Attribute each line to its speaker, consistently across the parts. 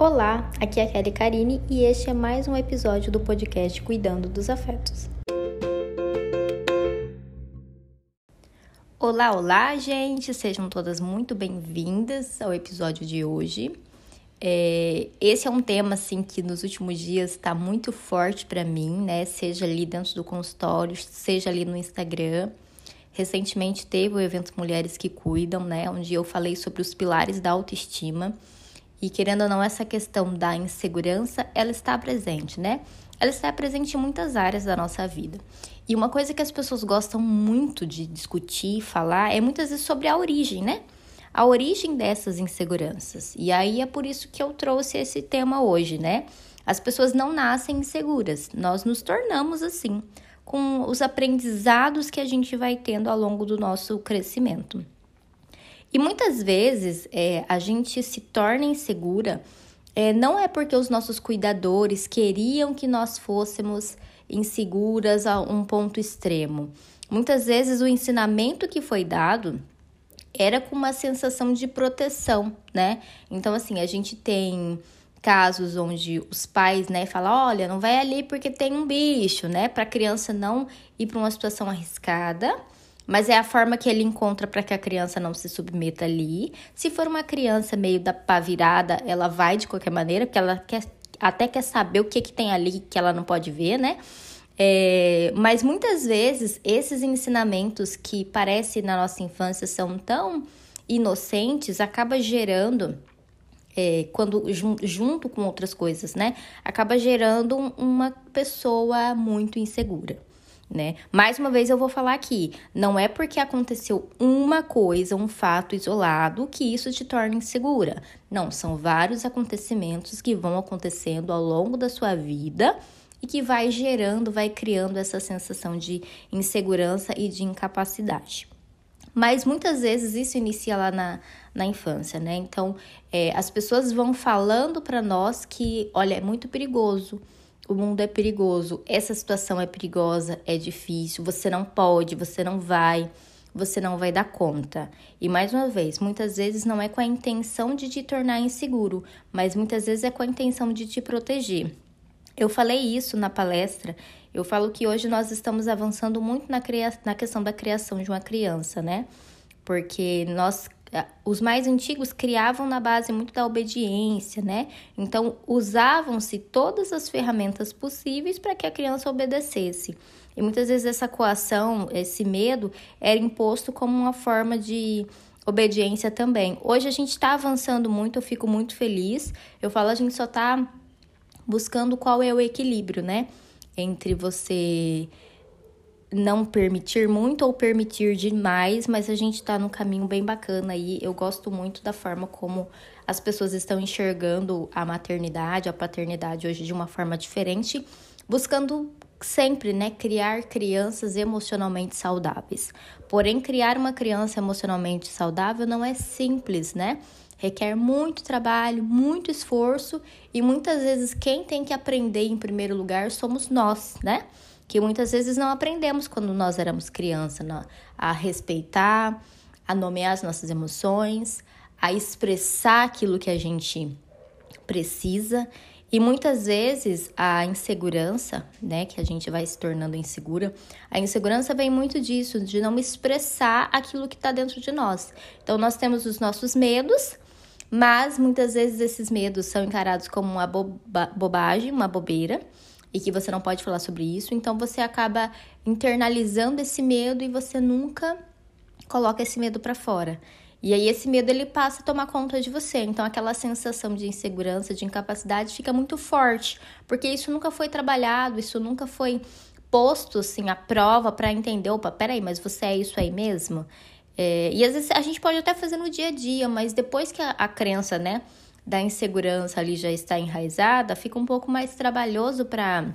Speaker 1: Olá, aqui é a Kelly Karine e este é mais um episódio do podcast Cuidando dos Afetos. Olá, olá, gente! Sejam todas muito bem-vindas ao episódio de hoje. É, esse é um tema assim que nos últimos dias está muito forte para mim, né? Seja ali dentro do consultório, seja ali no Instagram. Recentemente teve o evento Mulheres que Cuidam, né? Onde eu falei sobre os pilares da autoestima. E querendo ou não, essa questão da insegurança, ela está presente, né? Ela está presente em muitas áreas da nossa vida. E uma coisa que as pessoas gostam muito de discutir e falar é muitas vezes sobre a origem, né? A origem dessas inseguranças. E aí é por isso que eu trouxe esse tema hoje, né? As pessoas não nascem inseguras, nós nos tornamos assim, com os aprendizados que a gente vai tendo ao longo do nosso crescimento. E muitas vezes é, a gente se torna insegura, é, não é porque os nossos cuidadores queriam que nós fôssemos inseguras a um ponto extremo. Muitas vezes o ensinamento que foi dado era com uma sensação de proteção, né? Então, assim, a gente tem casos onde os pais, né, falam, olha, não vai ali porque tem um bicho, né, para a criança não ir para uma situação arriscada mas é a forma que ele encontra para que a criança não se submeta ali. Se for uma criança meio da pá virada, ela vai de qualquer maneira, porque ela quer, até quer saber o que, que tem ali que ela não pode ver, né? É, mas muitas vezes esses ensinamentos que parece na nossa infância são tão inocentes acaba gerando é, quando junto com outras coisas, né? Acaba gerando uma pessoa muito insegura né? Mais uma vez eu vou falar aqui, não é porque aconteceu uma coisa, um fato isolado, que isso te torna insegura. Não, são vários acontecimentos que vão acontecendo ao longo da sua vida e que vai gerando, vai criando essa sensação de insegurança e de incapacidade. Mas muitas vezes isso inicia lá na, na infância, né? Então, é, as pessoas vão falando para nós que, olha, é muito perigoso o mundo é perigoso, essa situação é perigosa, é difícil, você não pode, você não vai, você não vai dar conta. E mais uma vez, muitas vezes não é com a intenção de te tornar inseguro, mas muitas vezes é com a intenção de te proteger. Eu falei isso na palestra. Eu falo que hoje nós estamos avançando muito na, cria na questão da criação de uma criança, né? Porque nós os mais antigos criavam na base muito da obediência, né? Então, usavam-se todas as ferramentas possíveis para que a criança obedecesse. E muitas vezes essa coação, esse medo, era imposto como uma forma de obediência também. Hoje a gente está avançando muito, eu fico muito feliz. Eu falo, a gente só está buscando qual é o equilíbrio, né? Entre você não permitir muito ou permitir demais, mas a gente está num caminho bem bacana aí. Eu gosto muito da forma como as pessoas estão enxergando a maternidade, a paternidade hoje de uma forma diferente, buscando sempre, né, criar crianças emocionalmente saudáveis. Porém, criar uma criança emocionalmente saudável não é simples, né? Requer muito trabalho, muito esforço e muitas vezes quem tem que aprender em primeiro lugar somos nós, né? Que muitas vezes não aprendemos quando nós éramos criança, a respeitar, a nomear as nossas emoções, a expressar aquilo que a gente precisa. E muitas vezes a insegurança, né, que a gente vai se tornando insegura, a insegurança vem muito disso, de não expressar aquilo que está dentro de nós. Então, nós temos os nossos medos, mas muitas vezes esses medos são encarados como uma boba bobagem, uma bobeira, e que você não pode falar sobre isso, então você acaba internalizando esse medo e você nunca coloca esse medo para fora. E aí esse medo ele passa a tomar conta de você. Então aquela sensação de insegurança, de incapacidade fica muito forte, porque isso nunca foi trabalhado, isso nunca foi posto assim à prova para entender, opa, peraí, mas você é isso aí mesmo? É, e às vezes a gente pode até fazer no dia a dia, mas depois que a, a crença, né, da insegurança ali já está enraizada, fica um pouco mais trabalhoso para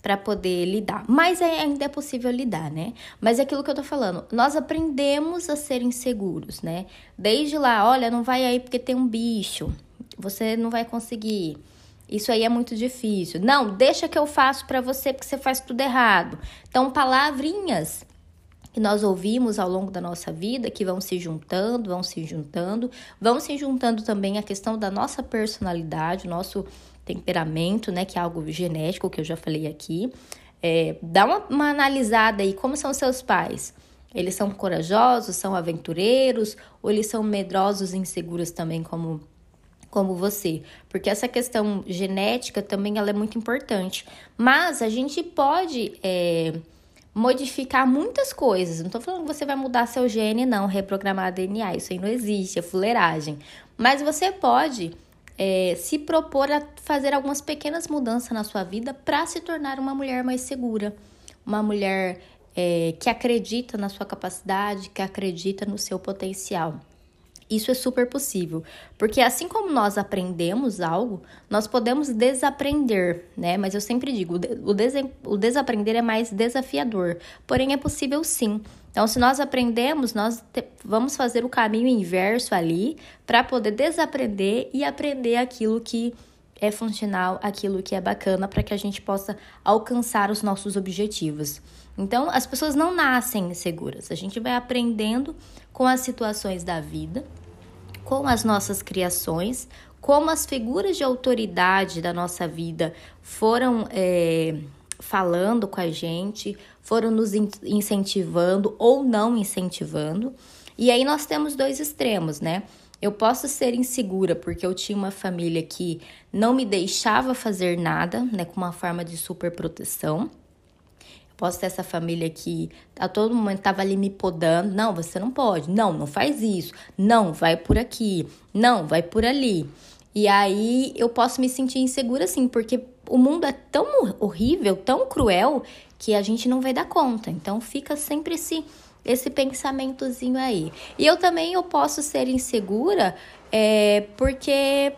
Speaker 1: para poder lidar. Mas é, ainda é possível lidar, né? Mas é aquilo que eu tô falando. Nós aprendemos a ser inseguros, né? Desde lá, olha, não vai aí porque tem um bicho. Você não vai conseguir. Isso aí é muito difícil. Não, deixa que eu faço para você porque você faz tudo errado. Então, palavrinhas que nós ouvimos ao longo da nossa vida, que vão se juntando, vão se juntando, vão se juntando também a questão da nossa personalidade, nosso temperamento, né, que é algo genético, que eu já falei aqui. É, dá uma, uma analisada aí, como são seus pais? Eles são corajosos, são aventureiros, ou eles são medrosos e inseguros também, como como você, porque essa questão genética também ela é muito importante. Mas a gente pode é, modificar muitas coisas. Não estou falando que você vai mudar seu gene, não, reprogramar DNA. Isso aí não existe, é fuleiragem. Mas você pode é, se propor a fazer algumas pequenas mudanças na sua vida para se tornar uma mulher mais segura, uma mulher é, que acredita na sua capacidade, que acredita no seu potencial. Isso é super possível, porque assim como nós aprendemos algo, nós podemos desaprender, né? Mas eu sempre digo, o, des o desaprender é mais desafiador, porém é possível sim. Então, se nós aprendemos, nós vamos fazer o caminho inverso ali para poder desaprender e aprender aquilo que é funcional, aquilo que é bacana, para que a gente possa alcançar os nossos objetivos. Então, as pessoas não nascem seguras. A gente vai aprendendo com as situações da vida, com as nossas criações, como as figuras de autoridade da nossa vida foram é, falando com a gente, foram nos incentivando ou não incentivando. E aí nós temos dois extremos, né? Eu posso ser insegura porque eu tinha uma família que não me deixava fazer nada, né, com uma forma de superproteção. Posso ter essa família que a todo momento estava ali me podando. Não, você não pode. Não, não faz isso. Não, vai por aqui. Não, vai por ali. E aí eu posso me sentir insegura assim, porque o mundo é tão horrível, tão cruel, que a gente não vai dar conta. Então fica sempre esse esse pensamentozinho aí. E eu também eu posso ser insegura é, porque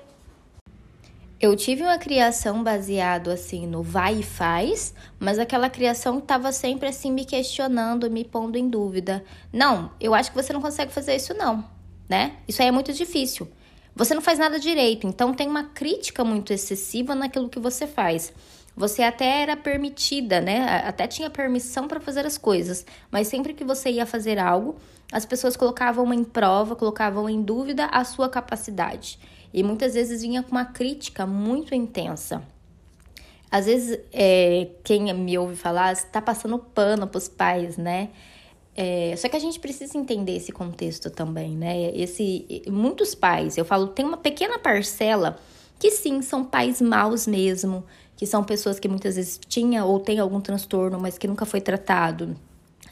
Speaker 1: eu tive uma criação baseado assim no vai e faz, mas aquela criação estava sempre assim me questionando, me pondo em dúvida. Não, eu acho que você não consegue fazer isso não, né? Isso aí é muito difícil. Você não faz nada direito, então tem uma crítica muito excessiva naquilo que você faz. Você até era permitida, né? Até tinha permissão para fazer as coisas, mas sempre que você ia fazer algo, as pessoas colocavam em prova, colocavam em dúvida a sua capacidade. E muitas vezes vinha com uma crítica muito intensa. Às vezes, é, quem me ouve falar está passando pano para os pais, né? É, só que a gente precisa entender esse contexto também, né? Esse, muitos pais, eu falo, tem uma pequena parcela que sim, são pais maus mesmo, que são pessoas que muitas vezes tinham ou têm algum transtorno, mas que nunca foi tratado,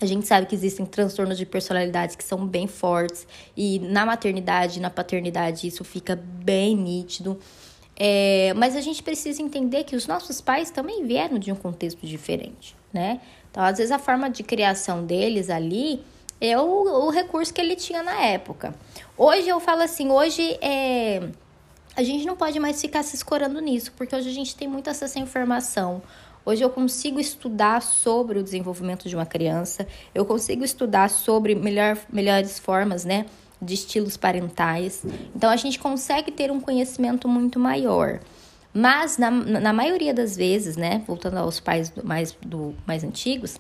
Speaker 1: a gente sabe que existem transtornos de personalidades que são bem fortes e na maternidade, na paternidade, isso fica bem nítido. É, mas a gente precisa entender que os nossos pais também vieram de um contexto diferente, né? Então, às vezes, a forma de criação deles ali é o, o recurso que ele tinha na época. Hoje eu falo assim, hoje é, a gente não pode mais ficar se escorando nisso, porque hoje a gente tem muito acesso à informação. Hoje eu consigo estudar sobre o desenvolvimento de uma criança, eu consigo estudar sobre melhor, melhores formas, né? De estilos parentais. Então a gente consegue ter um conhecimento muito maior. Mas na, na maioria das vezes, né? Voltando aos pais do, mais, do, mais antigos,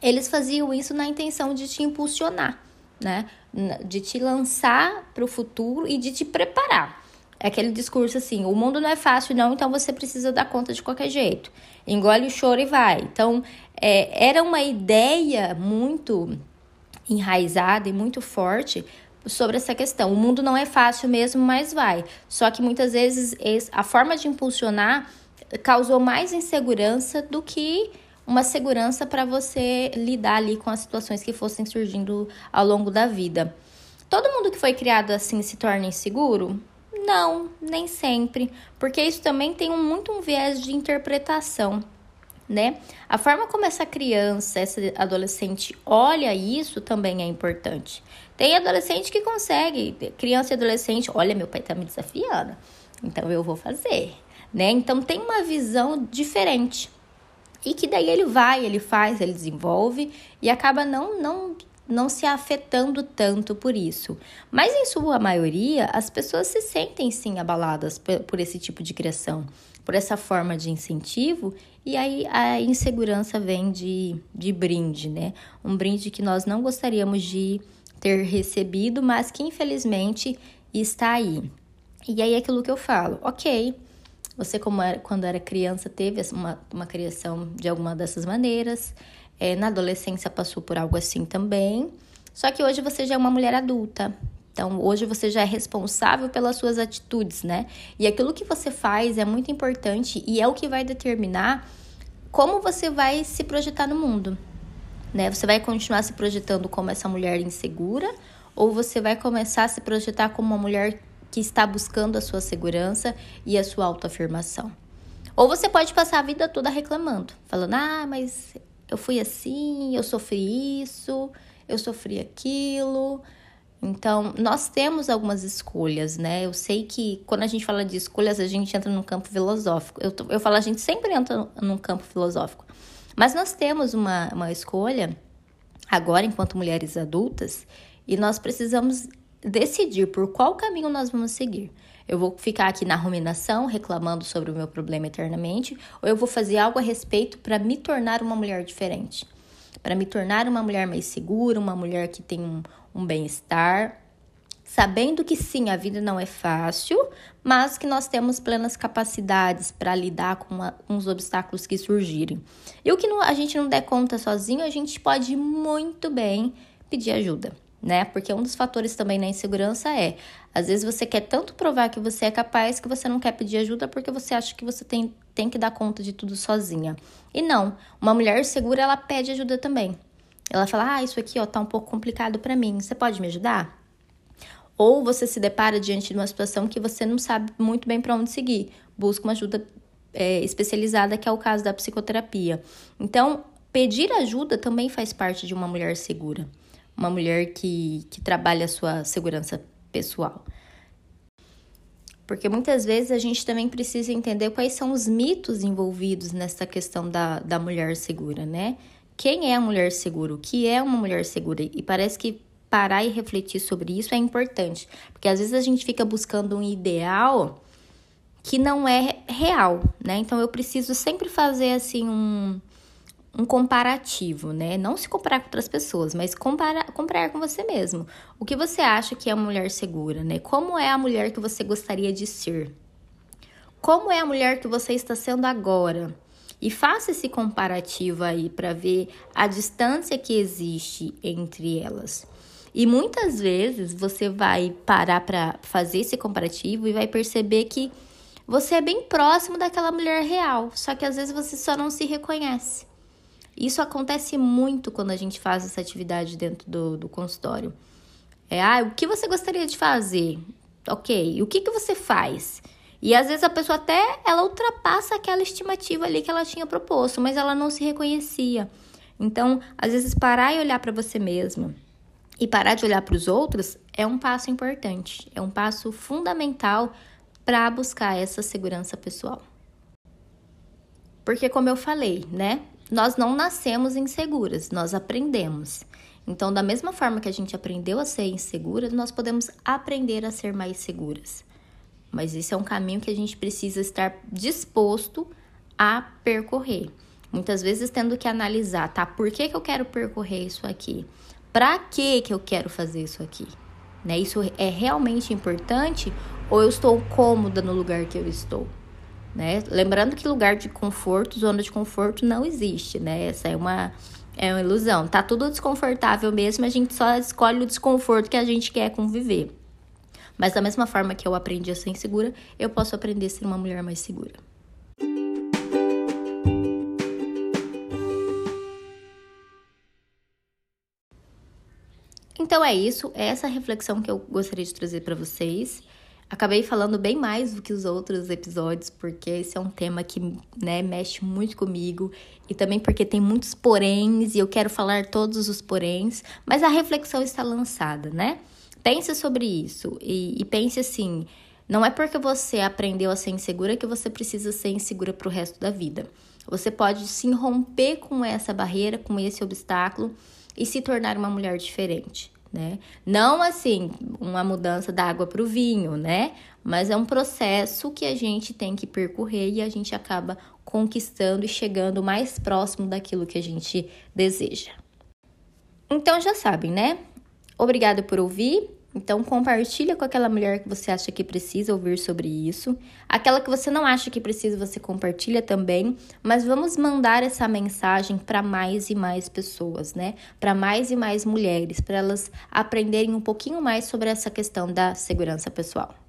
Speaker 1: eles faziam isso na intenção de te impulsionar, né? De te lançar para o futuro e de te preparar. É aquele discurso assim: o mundo não é fácil, não, então você precisa dar conta de qualquer jeito. Engole o choro e vai. Então, é, era uma ideia muito enraizada e muito forte sobre essa questão. O mundo não é fácil mesmo, mas vai. Só que muitas vezes a forma de impulsionar causou mais insegurança do que uma segurança para você lidar ali com as situações que fossem surgindo ao longo da vida. Todo mundo que foi criado assim se torna inseguro? Não, nem sempre, porque isso também tem um, muito um viés de interpretação, né? A forma como essa criança, essa adolescente olha isso também é importante. Tem adolescente que consegue, criança e adolescente, olha, meu pai tá me desafiando, então eu vou fazer, né? Então tem uma visão diferente. E que daí ele vai, ele faz, ele desenvolve e acaba não não não se afetando tanto por isso. Mas em sua maioria, as pessoas se sentem sim abaladas por esse tipo de criação, por essa forma de incentivo, e aí a insegurança vem de, de brinde, né? Um brinde que nós não gostaríamos de ter recebido, mas que infelizmente está aí. E aí é aquilo que eu falo, ok, você como era, quando era criança teve uma, uma criação de alguma dessas maneiras, é, na adolescência passou por algo assim também, só que hoje você já é uma mulher adulta, então, hoje você já é responsável pelas suas atitudes, né? E aquilo que você faz é muito importante e é o que vai determinar como você vai se projetar no mundo, né? Você vai continuar se projetando como essa mulher insegura ou você vai começar a se projetar como uma mulher que está buscando a sua segurança e a sua autoafirmação? Ou você pode passar a vida toda reclamando, falando: "Ah, mas eu fui assim, eu sofri isso, eu sofri aquilo". Então, nós temos algumas escolhas, né? Eu sei que quando a gente fala de escolhas, a gente entra num campo filosófico. Eu, eu falo, a gente sempre entra num campo filosófico. Mas nós temos uma, uma escolha, agora, enquanto mulheres adultas, e nós precisamos decidir por qual caminho nós vamos seguir. Eu vou ficar aqui na ruminação, reclamando sobre o meu problema eternamente, ou eu vou fazer algo a respeito para me tornar uma mulher diferente? Para me tornar uma mulher mais segura, uma mulher que tem um, um bem-estar, sabendo que sim, a vida não é fácil, mas que nós temos plenas capacidades para lidar com, uma, com, os obstáculos que surgirem. E o que não, a gente não der conta sozinho, a gente pode muito bem pedir ajuda, né? Porque um dos fatores também na insegurança é, às vezes você quer tanto provar que você é capaz que você não quer pedir ajuda porque você acha que você tem, tem que dar conta de tudo sozinha. E não, uma mulher segura, ela pede ajuda também. Ela fala: "Ah, isso aqui ó tá um pouco complicado para mim. Você pode me ajudar?" Ou você se depara diante de uma situação que você não sabe muito bem para onde seguir. Busca uma ajuda é, especializada, que é o caso da psicoterapia. Então, pedir ajuda também faz parte de uma mulher segura. Uma mulher que, que trabalha a sua segurança pessoal. Porque muitas vezes a gente também precisa entender quais são os mitos envolvidos nessa questão da, da mulher segura, né? Quem é a mulher segura? O que é uma mulher segura? E parece que parar e refletir sobre isso é importante, porque às vezes a gente fica buscando um ideal que não é real, né? Então eu preciso sempre fazer assim um, um comparativo, né? Não se comparar com outras pessoas, mas comparar, comparar com você mesmo. O que você acha que é uma mulher segura, né? Como é a mulher que você gostaria de ser? Como é a mulher que você está sendo agora? E faça esse comparativo aí para ver a distância que existe entre elas. E muitas vezes você vai parar para fazer esse comparativo e vai perceber que você é bem próximo daquela mulher real, só que às vezes você só não se reconhece. Isso acontece muito quando a gente faz essa atividade dentro do, do consultório. É, ah, o que você gostaria de fazer? Ok, o que, que você faz? E às vezes a pessoa até ela ultrapassa aquela estimativa ali que ela tinha proposto, mas ela não se reconhecia. Então, às vezes parar e olhar para você mesma e parar de olhar para os outros é um passo importante, é um passo fundamental para buscar essa segurança pessoal. Porque como eu falei, né? Nós não nascemos inseguras, nós aprendemos. Então, da mesma forma que a gente aprendeu a ser insegura, nós podemos aprender a ser mais seguras. Mas isso é um caminho que a gente precisa estar disposto a percorrer. Muitas vezes tendo que analisar, tá? Por que, que eu quero percorrer isso aqui? Para que que eu quero fazer isso aqui? Né? Isso é realmente importante ou eu estou cômoda no lugar que eu estou? Né? Lembrando que lugar de conforto, zona de conforto não existe, né? Essa é uma é uma ilusão. Tá tudo desconfortável mesmo, a gente só escolhe o desconforto que a gente quer conviver. Mas da mesma forma que eu aprendi a ser insegura, eu posso aprender a ser uma mulher mais segura. Então é isso, é essa reflexão que eu gostaria de trazer para vocês. Acabei falando bem mais do que os outros episódios, porque esse é um tema que né, mexe muito comigo e também porque tem muitos poréns e eu quero falar todos os poréns, mas a reflexão está lançada, né? Pense sobre isso e, e pense assim: não é porque você aprendeu a ser insegura que você precisa ser insegura para o resto da vida. Você pode se romper com essa barreira, com esse obstáculo e se tornar uma mulher diferente, né? Não assim, uma mudança da água para o vinho, né? Mas é um processo que a gente tem que percorrer e a gente acaba conquistando e chegando mais próximo daquilo que a gente deseja. Então já sabem, né? Obrigada por ouvir. Então compartilha com aquela mulher que você acha que precisa ouvir sobre isso. Aquela que você não acha que precisa, você compartilha também, mas vamos mandar essa mensagem para mais e mais pessoas, né? Para mais e mais mulheres, para elas aprenderem um pouquinho mais sobre essa questão da segurança pessoal.